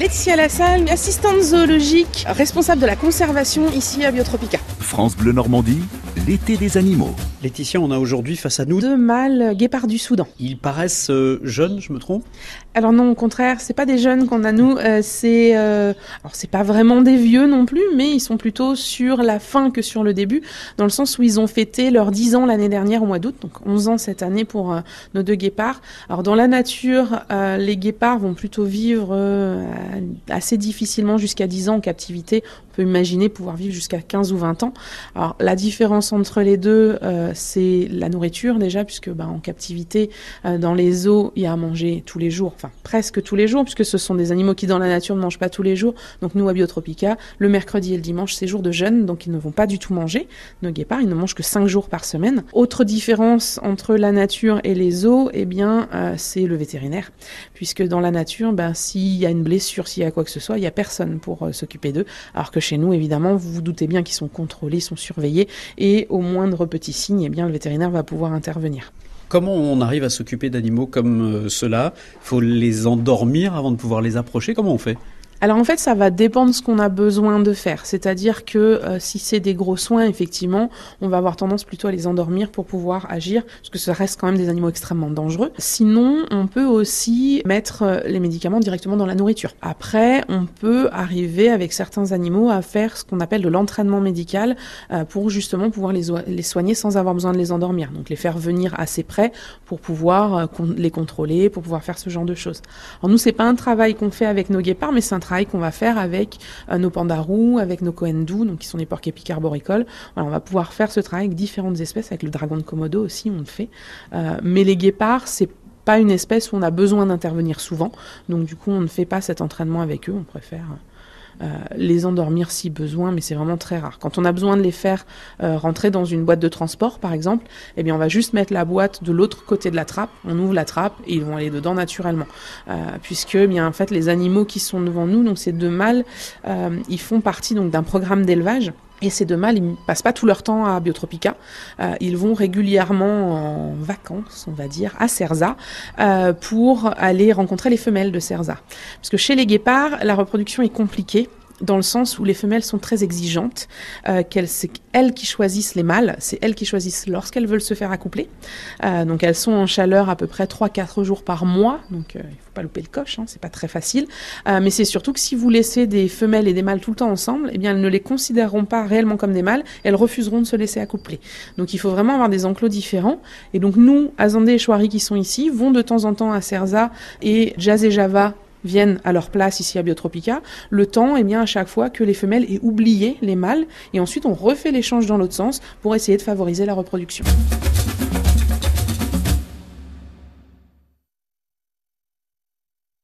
Laetitia Lassalle, assistante zoologique, responsable de la conservation ici à Biotropica. France Bleu Normandie, l'été des animaux. Laetitia, on a aujourd'hui face à nous deux mâles guépards du Soudan. Ils paraissent euh, jeunes, je me trompe? Alors non, au contraire, c'est pas des jeunes qu'on a nous. Euh, c'est euh, alors c'est pas vraiment des vieux non plus, mais ils sont plutôt sur la fin que sur le début, dans le sens où ils ont fêté leurs 10 ans l'année dernière au mois d'août, donc 11 ans cette année pour nos deux guépards. Alors dans la nature, les guépards vont plutôt vivre assez difficilement jusqu'à 10 ans en captivité. On peut imaginer pouvoir vivre jusqu'à 15 ou 20 ans. Alors la différence entre les deux euh, c'est la nourriture déjà, puisque bah, en captivité, euh, dans les eaux, il y a à manger tous les jours, enfin presque tous les jours, puisque ce sont des animaux qui dans la nature ne mangent pas tous les jours. Donc nous, à Biotropica, le mercredi et le dimanche, c'est jour de jeûne, donc ils ne vont pas du tout manger. Nos guépards, ils ne mangent que 5 jours par semaine. Autre différence entre la nature et les eaux, eh bien, euh, c'est le vétérinaire, puisque dans la nature, ben, s'il y a une blessure, s'il y a quoi que ce soit, il n'y a personne pour s'occuper d'eux, alors que chez nous, évidemment, vous vous doutez bien qu'ils sont contrôlés, sont surveillés, et au moindre petit signe, eh bien, le vétérinaire va pouvoir intervenir. Comment on arrive à s'occuper d'animaux comme euh, cela? Il faut les endormir avant de pouvoir les approcher? Comment on fait? Alors en fait, ça va dépendre de ce qu'on a besoin de faire. C'est-à-dire que euh, si c'est des gros soins, effectivement, on va avoir tendance plutôt à les endormir pour pouvoir agir, parce que ça reste quand même des animaux extrêmement dangereux. Sinon, on peut aussi mettre euh, les médicaments directement dans la nourriture. Après, on peut arriver avec certains animaux à faire ce qu'on appelle de l'entraînement médical euh, pour justement pouvoir les, les soigner sans avoir besoin de les endormir. Donc les faire venir assez près pour pouvoir les contrôler, pour pouvoir faire ce genre de choses. Alors nous, c'est pas un travail qu'on fait avec nos guépards, mais c'est un qu'on va faire avec euh, nos pandarous, avec nos coendous, donc qui sont des porcs épiques arboricoles. on va pouvoir faire ce travail avec différentes espèces, avec le dragon de Komodo aussi, on le fait. Euh, mais les guépards, c'est pas une espèce où on a besoin d'intervenir souvent, donc du coup on ne fait pas cet entraînement avec eux, on préfère euh, les endormir si besoin, mais c'est vraiment très rare. Quand on a besoin de les faire euh, rentrer dans une boîte de transport, par exemple, eh bien on va juste mettre la boîte de l'autre côté de la trappe, on ouvre la trappe et ils vont aller dedans naturellement, euh, puisque eh bien en fait les animaux qui sont devant nous, donc ces deux mâles, ils font partie donc d'un programme d'élevage. Et ces deux mâles, ils ne passent pas tout leur temps à Biotropica. ils vont régulièrement en vacances, on va dire, à Cerza, pour aller rencontrer les femelles de Cerza. Parce que chez les guépards, la reproduction est compliquée dans le sens où les femelles sont très exigeantes, euh, qu'elles, c'est elles qui choisissent les mâles, c'est elles qui choisissent lorsqu'elles veulent se faire accoupler. Euh, donc elles sont en chaleur à peu près 3-4 jours par mois, donc euh, il faut pas louper le coche, hein, c'est pas très facile. Mais c'est surtout que si vous laissez des femelles et des mâles tout le temps ensemble, eh bien elles ne les considéreront pas réellement comme des mâles, elles refuseront de se laisser accoupler. Donc il faut vraiment avoir des enclos différents. Et donc nous, Azandé et Chouari qui sont ici, vont de temps en temps à Cerza et Jazz et Java viennent à leur place ici à Biotropica, le temps est bien à chaque fois que les femelles aient oublié les mâles et ensuite on refait l'échange dans l'autre sens pour essayer de favoriser la reproduction.